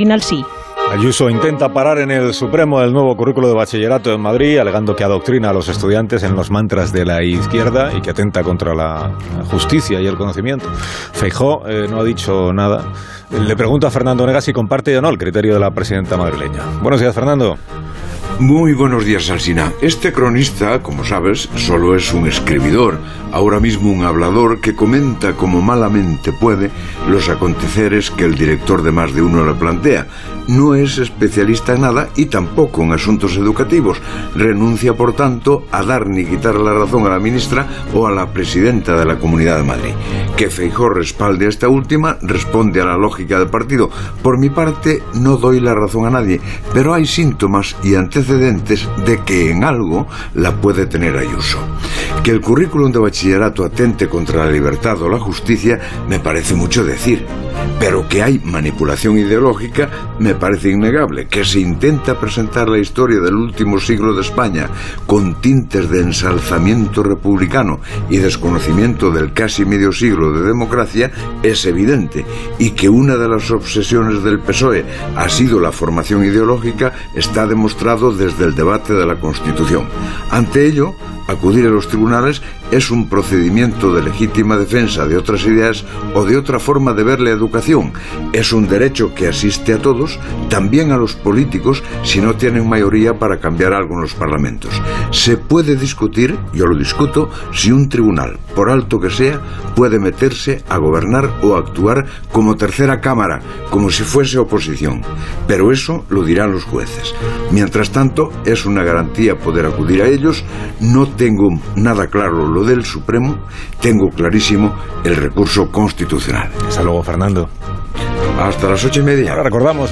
Final sí. Ayuso intenta parar en el Supremo el nuevo currículo de bachillerato en Madrid, alegando que adoctrina a los estudiantes en los mantras de la izquierda y que atenta contra la justicia y el conocimiento. Feijó eh, no ha dicho nada. Le pregunto a Fernando Negas si comparte o no el criterio de la presidenta madrileña. Buenos días, Fernando. Muy buenos días, Alsina. Este cronista, como sabes, solo es un escribidor, ahora mismo un hablador que comenta como malamente puede los aconteceres que el director de más de uno le plantea. No es especialista en nada y tampoco en asuntos educativos. Renuncia, por tanto, a dar ni quitar la razón a la ministra o a la presidenta de la Comunidad de Madrid. Que Feijó respalde a esta última responde a la lógica del partido. Por mi parte, no doy la razón a nadie, pero hay síntomas y antecedentes de que en algo la puede tener Ayuso. Que el currículum de bachillerato atente contra la libertad o la justicia me parece mucho decir, pero que hay manipulación ideológica me parece innegable. Que se intenta presentar la historia del último siglo de España con tintes de ensalzamiento republicano y desconocimiento del casi medio siglo de democracia es evidente y que una de las obsesiones del PSOE ha sido la formación ideológica está demostrado desde el debate de la Constitución. Ante ello, acudir a los tribunales es un procedimiento de legítima defensa de otras ideas o de otra forma de ver la educación. Es un derecho que asiste a todos, también a los políticos, si no tienen mayoría para cambiar algo en los parlamentos. Se puede discutir, yo lo discuto, si un tribunal, por alto que sea, puede meterse a gobernar o actuar como tercera cámara, como si fuese oposición. Pero eso lo dirán los jueces. Mientras tanto, es una garantía poder acudir a ellos. No tengo nada claro lo del Supremo, tengo clarísimo el recurso constitucional. Hasta luego, Fernando. Hasta las ocho y media. Ahora recordamos la